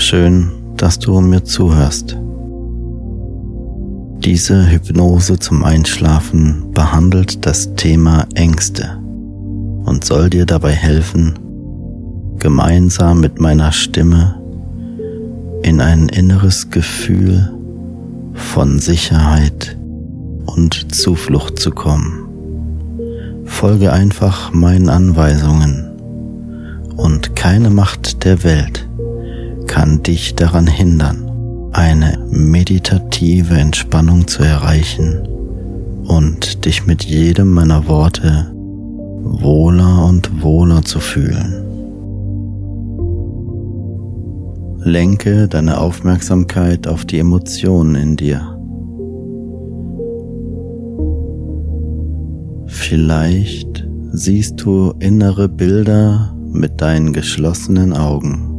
Schön, dass du mir zuhörst. Diese Hypnose zum Einschlafen behandelt das Thema Ängste und soll dir dabei helfen, gemeinsam mit meiner Stimme in ein inneres Gefühl von Sicherheit und Zuflucht zu kommen. Folge einfach meinen Anweisungen und keine Macht der Welt kann dich daran hindern, eine meditative Entspannung zu erreichen und dich mit jedem meiner Worte wohler und wohler zu fühlen. Lenke deine Aufmerksamkeit auf die Emotionen in dir. Vielleicht siehst du innere Bilder mit deinen geschlossenen Augen.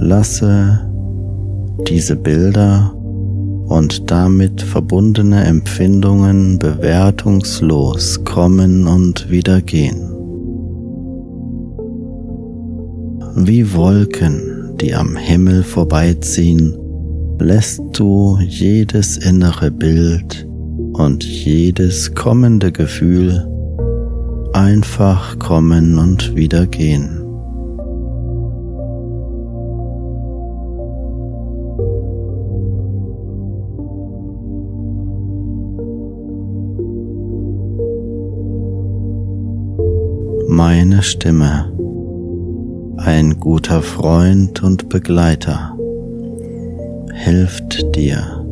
Lasse diese Bilder und damit verbundene Empfindungen bewertungslos kommen und wieder gehen. Wie Wolken, die am Himmel vorbeiziehen, lässt du jedes innere Bild und jedes kommende Gefühl einfach kommen und wieder gehen. Meine Stimme, ein guter Freund und Begleiter, hilft dir,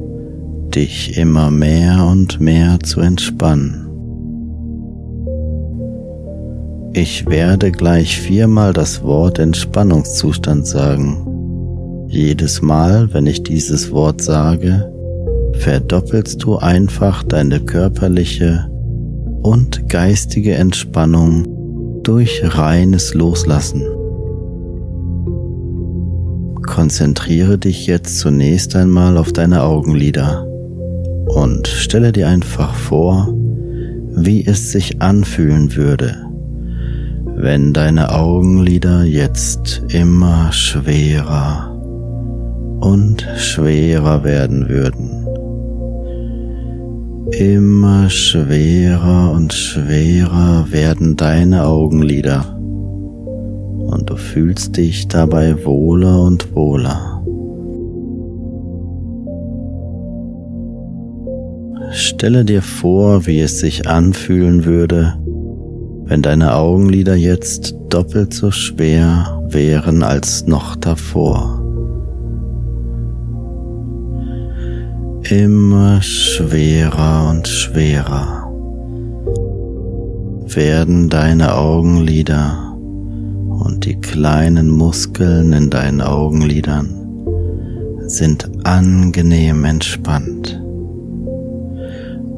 dich immer mehr und mehr zu entspannen. Ich werde gleich viermal das Wort Entspannungszustand sagen. Jedes Mal, wenn ich dieses Wort sage, verdoppelst du einfach deine körperliche und geistige Entspannung durch reines Loslassen. Konzentriere dich jetzt zunächst einmal auf deine Augenlider und stelle dir einfach vor, wie es sich anfühlen würde, wenn deine Augenlider jetzt immer schwerer und schwerer werden würden. Immer schwerer und schwerer werden deine Augenlider und du fühlst dich dabei wohler und wohler. Stelle dir vor, wie es sich anfühlen würde, wenn deine Augenlider jetzt doppelt so schwer wären als noch davor. Immer schwerer und schwerer werden deine Augenlider und die kleinen Muskeln in deinen Augenlidern sind angenehm entspannt.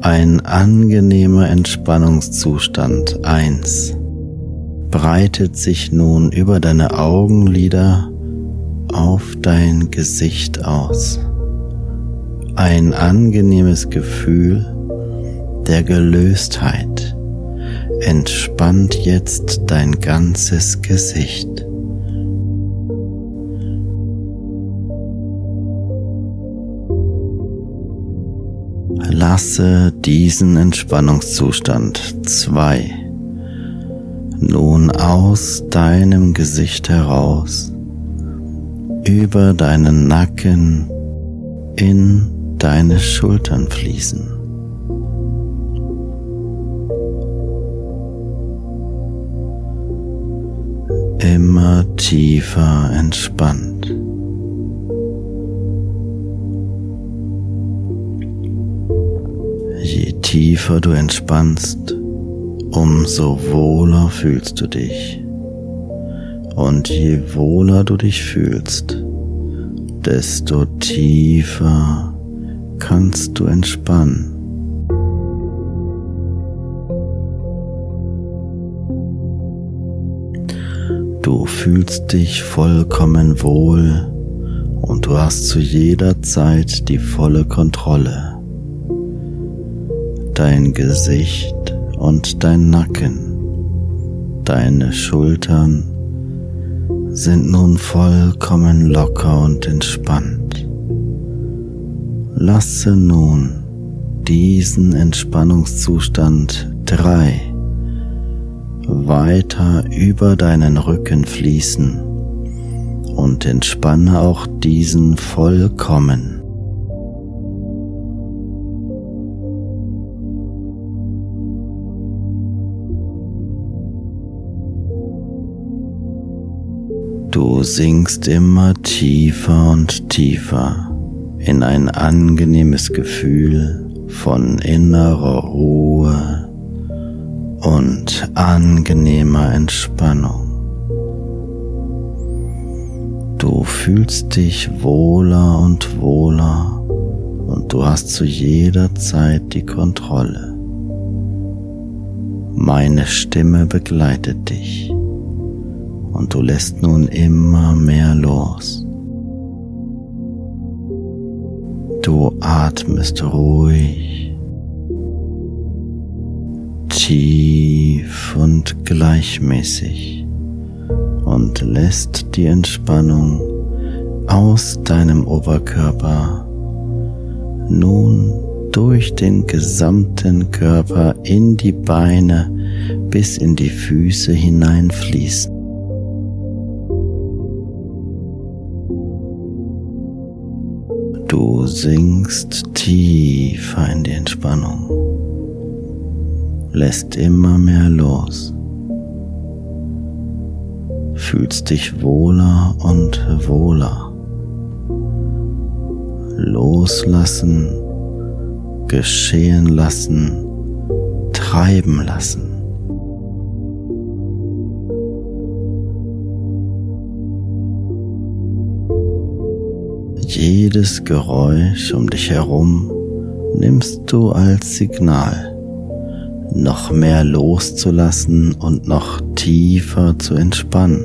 Ein angenehmer Entspannungszustand 1 breitet sich nun über deine Augenlider auf dein Gesicht aus. Ein angenehmes Gefühl der Gelöstheit entspannt jetzt dein ganzes Gesicht. Lasse diesen Entspannungszustand 2 nun aus deinem Gesicht heraus über deinen Nacken in deine Schultern fließen. Immer tiefer entspannt. Je tiefer du entspannst, umso wohler fühlst du dich. Und je wohler du dich fühlst, desto tiefer kannst du entspannen. Du fühlst dich vollkommen wohl und du hast zu jeder Zeit die volle Kontrolle dein Gesicht und dein Nacken, deine Schultern sind nun vollkommen locker und entspannt. Lasse nun diesen Entspannungszustand 3 weiter über deinen Rücken fließen und entspanne auch diesen vollkommen. Du sinkst immer tiefer und tiefer in ein angenehmes Gefühl von innerer Ruhe und angenehmer Entspannung. Du fühlst dich wohler und wohler und du hast zu jeder Zeit die Kontrolle. Meine Stimme begleitet dich und du lässt nun immer mehr los. Du atmest ruhig, tief und gleichmäßig und lässt die Entspannung aus deinem Oberkörper nun durch den gesamten Körper in die Beine bis in die Füße hineinfließen. Du sinkst tiefer in die Entspannung, lässt immer mehr los, fühlst dich wohler und wohler. Loslassen, geschehen lassen, treiben lassen. Jedes Geräusch um dich herum nimmst du als Signal, noch mehr loszulassen und noch tiefer zu entspannen.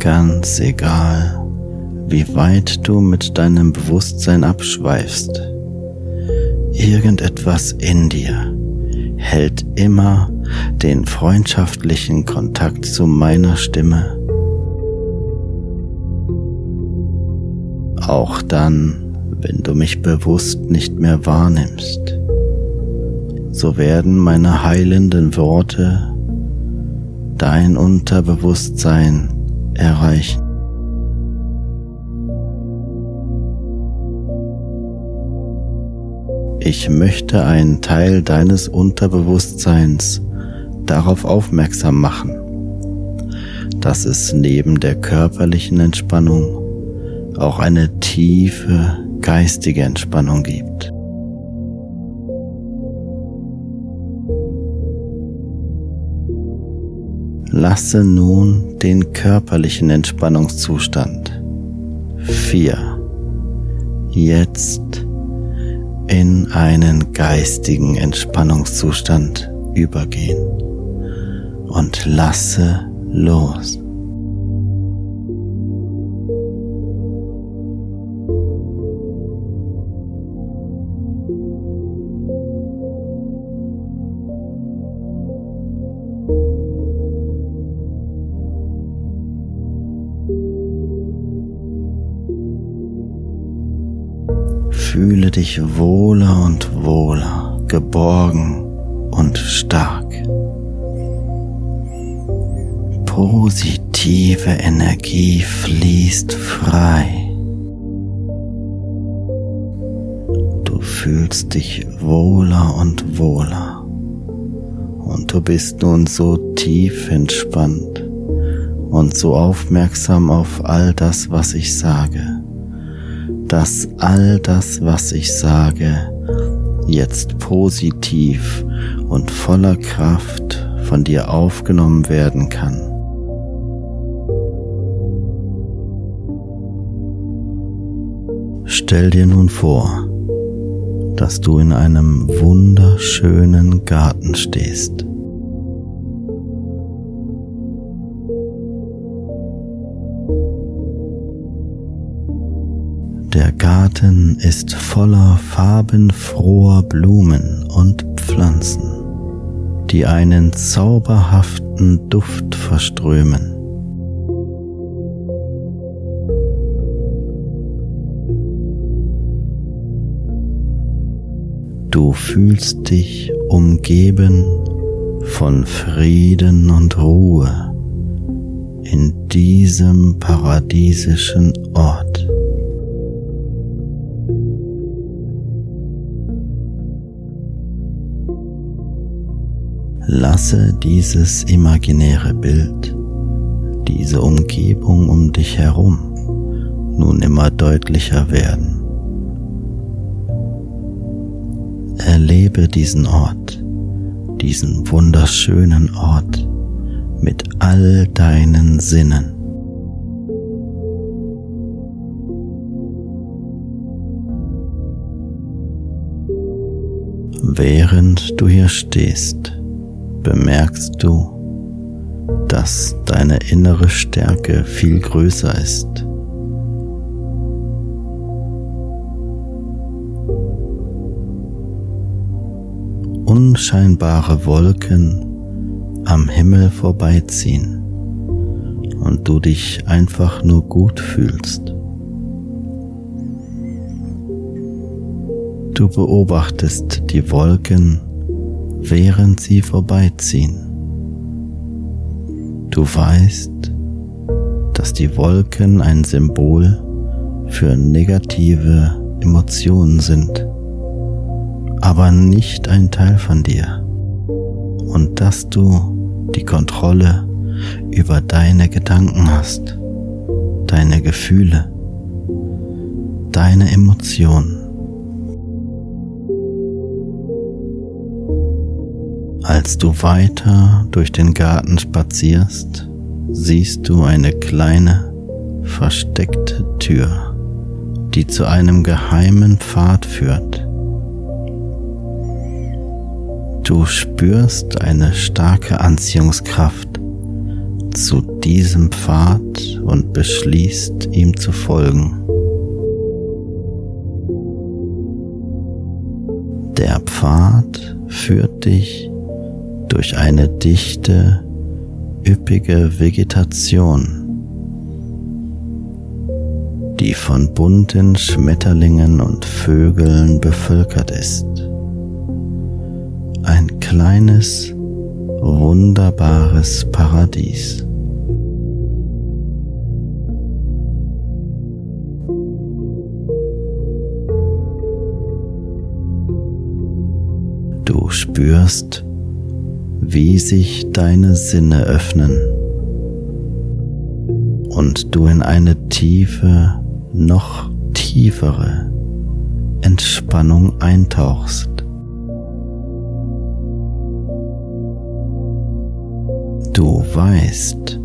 Ganz egal, wie weit du mit deinem Bewusstsein abschweifst, irgendetwas in dir hält immer den freundschaftlichen Kontakt zu meiner Stimme. Auch dann, wenn du mich bewusst nicht mehr wahrnimmst, so werden meine heilenden Worte dein Unterbewusstsein erreichen. Ich möchte einen Teil deines Unterbewusstseins darauf aufmerksam machen, dass es neben der körperlichen Entspannung auch eine tiefe geistige Entspannung gibt. Lasse nun den körperlichen Entspannungszustand. 4 jetzt in einen geistigen Entspannungszustand übergehen und lasse los. Fühle dich wohler und wohler, geborgen und stark. Positive Energie fließt frei. Du fühlst dich wohler und wohler. Und du bist nun so tief entspannt und so aufmerksam auf all das, was ich sage, dass all das, was ich sage, jetzt positiv und voller Kraft von dir aufgenommen werden kann. Stell dir nun vor, dass du in einem wunderschönen Garten stehst. Der Garten ist voller farbenfroher Blumen und Pflanzen, die einen zauberhaften Duft verströmen. Du fühlst dich umgeben von Frieden und Ruhe in diesem paradiesischen Ort. Lasse dieses imaginäre Bild, diese Umgebung um dich herum nun immer deutlicher werden. Erlebe diesen Ort, diesen wunderschönen Ort mit all deinen Sinnen. Während du hier stehst, bemerkst du, dass deine innere Stärke viel größer ist unscheinbare Wolken am Himmel vorbeiziehen und du dich einfach nur gut fühlst. Du beobachtest die Wolken, während sie vorbeiziehen. Du weißt, dass die Wolken ein Symbol für negative Emotionen sind aber nicht ein Teil von dir und dass du die Kontrolle über deine Gedanken hast, deine Gefühle, deine Emotionen. Als du weiter durch den Garten spazierst, siehst du eine kleine, versteckte Tür, die zu einem geheimen Pfad führt. Du spürst eine starke Anziehungskraft zu diesem Pfad und beschließt ihm zu folgen. Der Pfad führt dich durch eine dichte, üppige Vegetation, die von bunten Schmetterlingen und Vögeln bevölkert ist. Ein kleines, wunderbares Paradies. Du spürst, wie sich deine Sinne öffnen und du in eine tiefe, noch tiefere Entspannung eintauchst. Du weißt,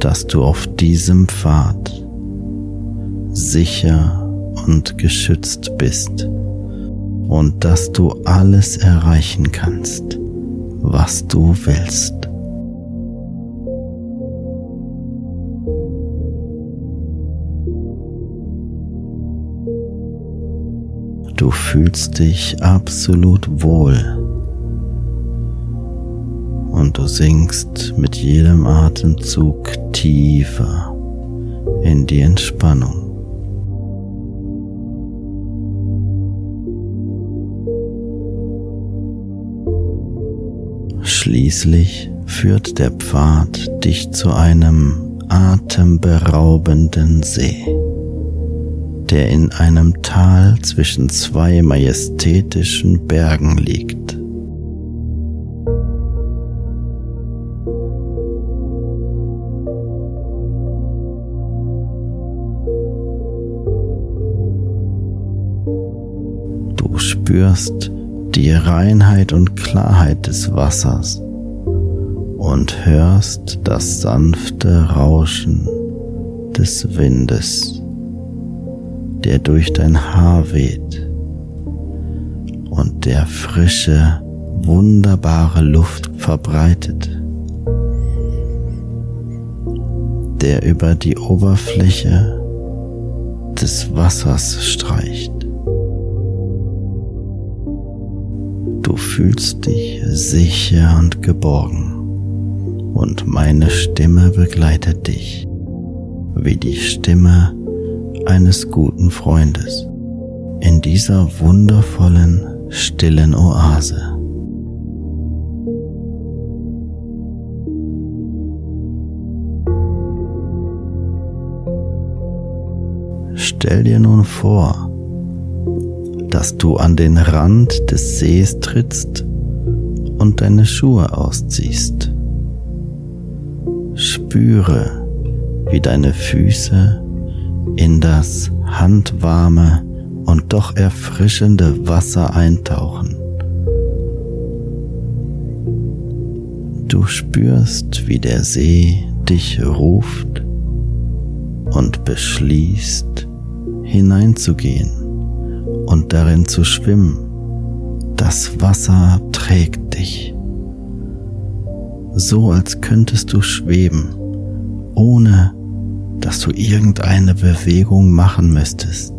dass du auf diesem Pfad sicher und geschützt bist und dass du alles erreichen kannst, was du willst. Du fühlst dich absolut wohl und du sinkst mit jedem Atemzug tiefer in die Entspannung. Schließlich führt der Pfad dich zu einem atemberaubenden See, der in einem Tal zwischen zwei majestätischen Bergen liegt. Spürst die Reinheit und Klarheit des Wassers und hörst das sanfte Rauschen des Windes, der durch dein Haar weht und der frische, wunderbare Luft verbreitet, der über die Oberfläche des Wassers streicht. Fühlst dich sicher und geborgen und meine Stimme begleitet dich wie die Stimme eines guten Freundes in dieser wundervollen, stillen Oase. Stell dir nun vor, dass du an den Rand des Sees trittst und deine Schuhe ausziehst. Spüre, wie deine Füße in das handwarme und doch erfrischende Wasser eintauchen. Du spürst, wie der See dich ruft und beschließt, hineinzugehen und darin zu schwimmen. Das Wasser trägt dich, so als könntest du schweben, ohne dass du irgendeine Bewegung machen müsstest.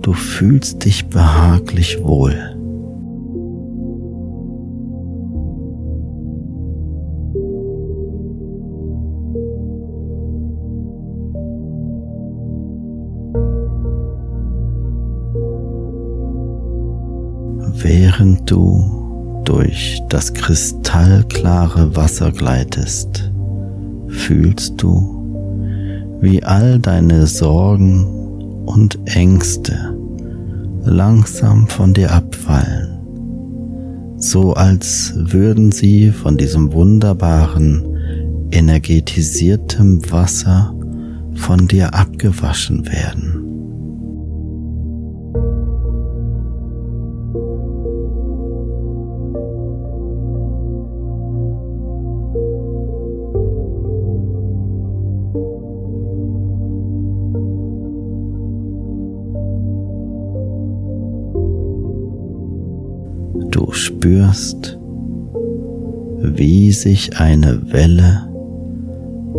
Du fühlst dich behaglich wohl. Während du durch das kristallklare Wasser gleitest, fühlst du, wie all deine Sorgen und Ängste langsam von dir abfallen, so als würden sie von diesem wunderbaren, energetisiertem Wasser von dir abgewaschen werden. Spürst, wie sich eine Welle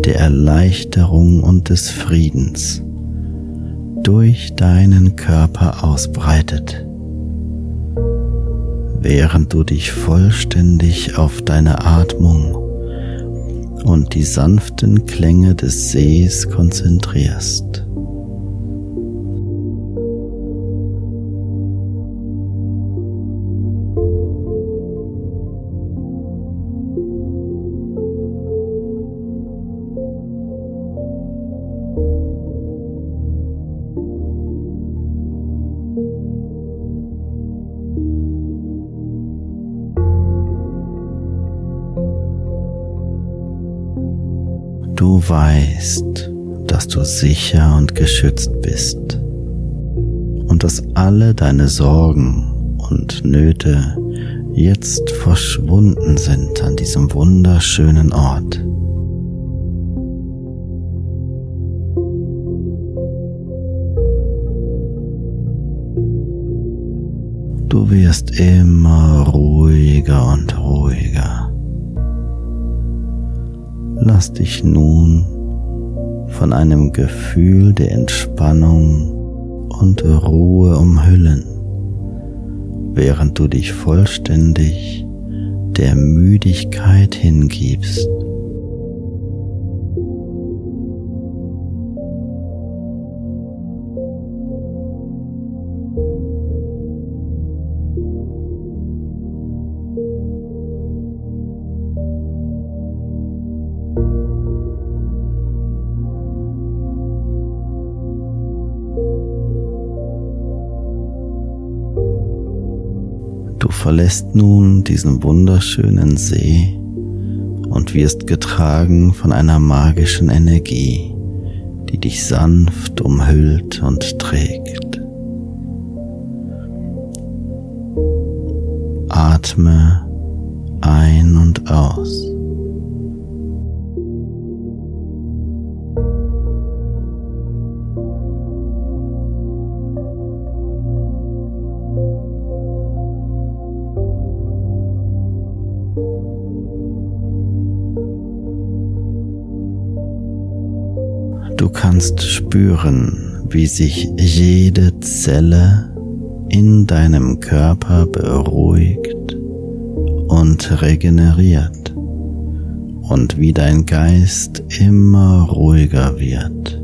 der Erleichterung und des Friedens durch deinen Körper ausbreitet, während du dich vollständig auf deine Atmung und die sanften Klänge des Sees konzentrierst. Weißt, dass du sicher und geschützt bist und dass alle deine Sorgen und Nöte jetzt verschwunden sind an diesem wunderschönen Ort. Du wirst immer ruhiger und ruhiger. Lass dich nun von einem Gefühl der Entspannung und Ruhe umhüllen, während du dich vollständig der Müdigkeit hingibst. Verlässt nun diesen wunderschönen See und wirst getragen von einer magischen Energie, die dich sanft umhüllt und trägt. Atme ein und aus. Kannst spüren, wie sich jede Zelle in deinem Körper beruhigt und regeneriert und wie dein Geist immer ruhiger wird.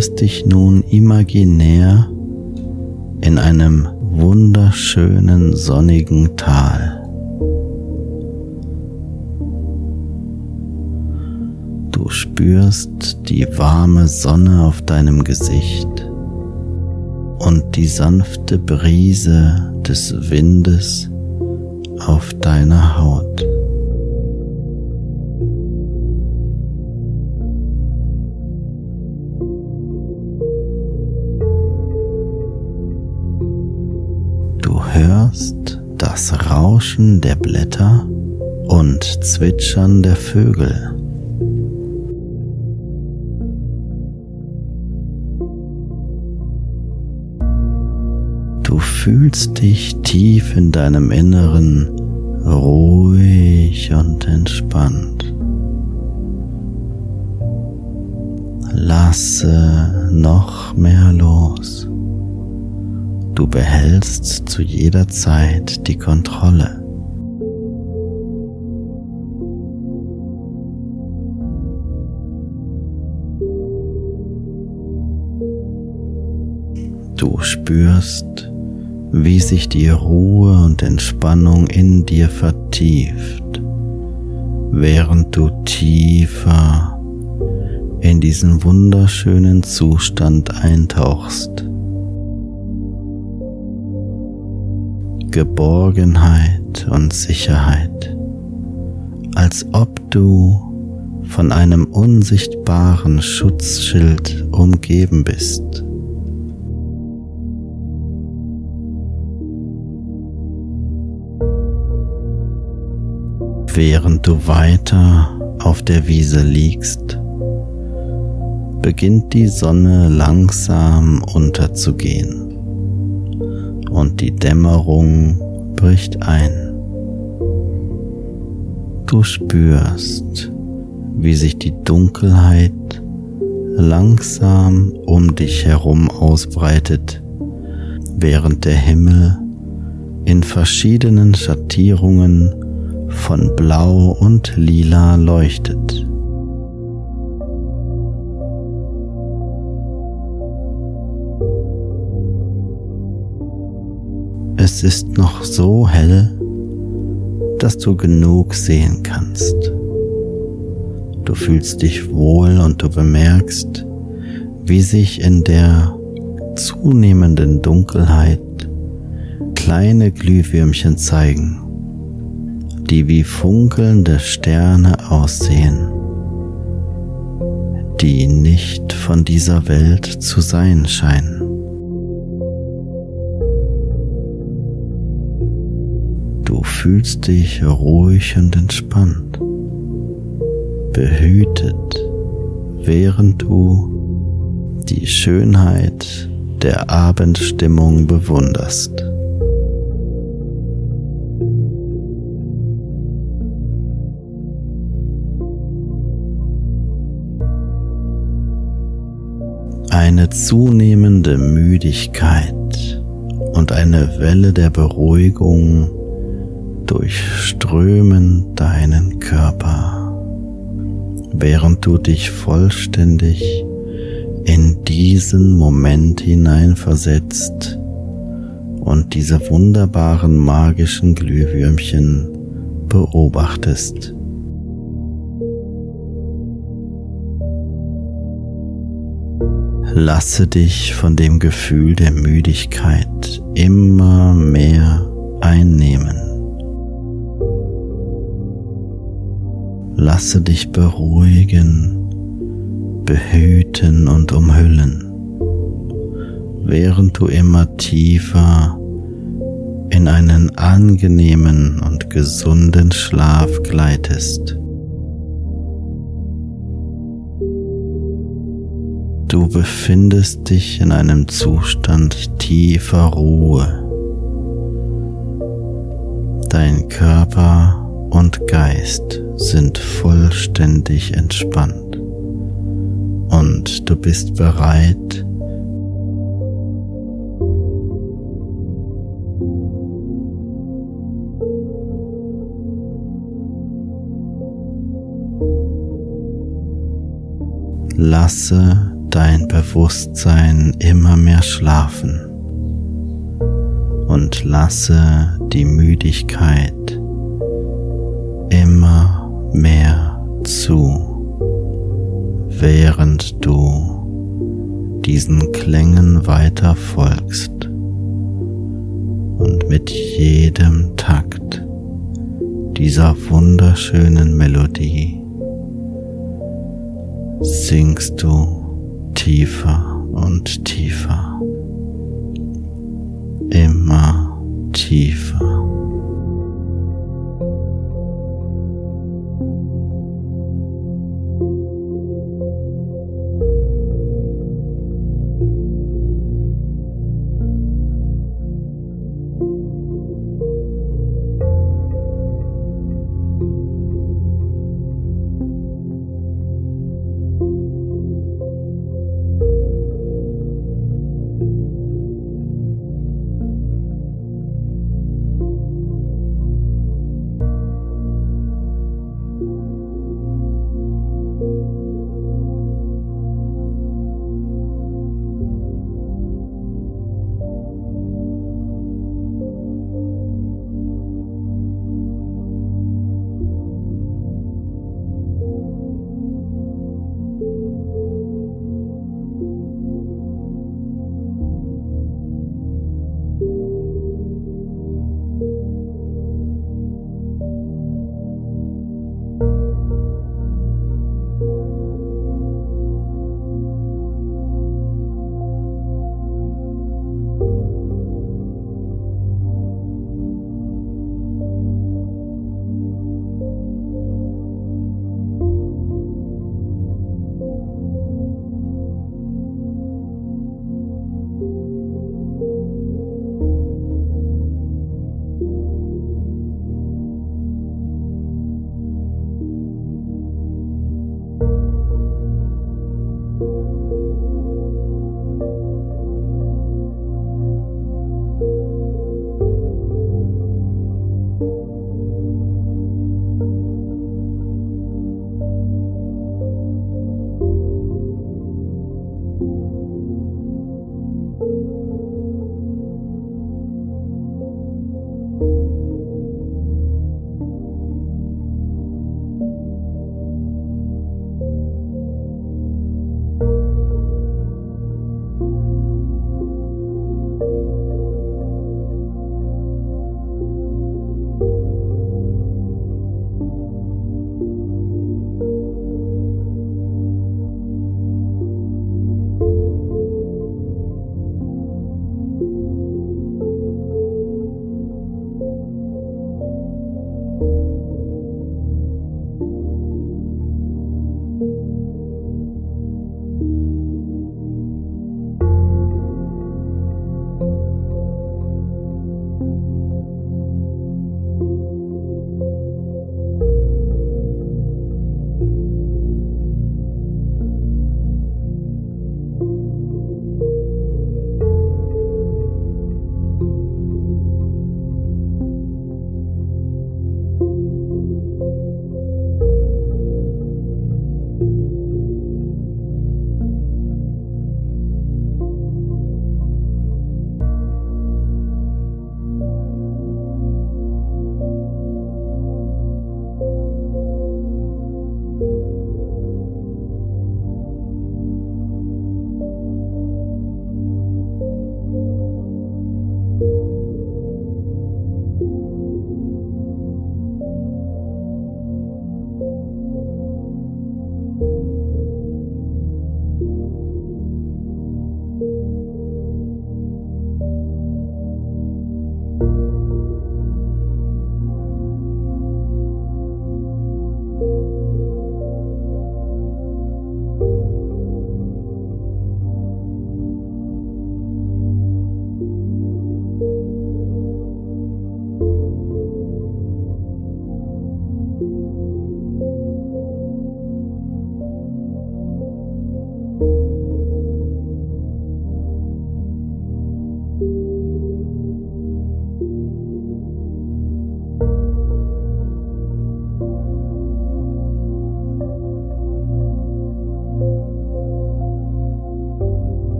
Befindest dich nun imaginär in einem wunderschönen sonnigen Tal. Du spürst die warme Sonne auf deinem Gesicht und die sanfte Brise des Windes auf deiner Haut. Das Rauschen der Blätter und Zwitschern der Vögel. Du fühlst dich tief in deinem Inneren ruhig und entspannt. Lasse noch mehr los. Du behältst zu jeder Zeit die Kontrolle. Du spürst, wie sich die Ruhe und Entspannung in dir vertieft, während du tiefer in diesen wunderschönen Zustand eintauchst. Geborgenheit und Sicherheit, als ob du von einem unsichtbaren Schutzschild umgeben bist. Während du weiter auf der Wiese liegst, beginnt die Sonne langsam unterzugehen und die Dämmerung bricht ein. Du spürst, wie sich die Dunkelheit langsam um dich herum ausbreitet, während der Himmel in verschiedenen Schattierungen von Blau und Lila leuchtet. Es ist noch so hell, dass du genug sehen kannst. Du fühlst dich wohl und du bemerkst, wie sich in der zunehmenden Dunkelheit kleine Glühwürmchen zeigen, die wie funkelnde Sterne aussehen, die nicht von dieser Welt zu sein scheinen. Fühlst dich ruhig und entspannt, behütet, während du die Schönheit der Abendstimmung bewunderst. Eine zunehmende Müdigkeit und eine Welle der Beruhigung durchströmen deinen Körper, während du dich vollständig in diesen Moment hineinversetzt und diese wunderbaren magischen Glühwürmchen beobachtest. Lasse dich von dem Gefühl der Müdigkeit immer mehr einnehmen. Lasse dich beruhigen behüten und umhüllen, während du immer tiefer in einen angenehmen und gesunden Schlaf gleitest. Du befindest dich in einem Zustand tiefer Ruhe. Dein Körper und Geist sind vollständig entspannt. Und du bist bereit, Lasse dein Bewusstsein immer mehr schlafen und lasse die Müdigkeit immer mehr zu während du diesen Klängen weiter folgst und mit jedem Takt dieser wunderschönen Melodie sinkst du tiefer und tiefer, immer tiefer.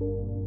you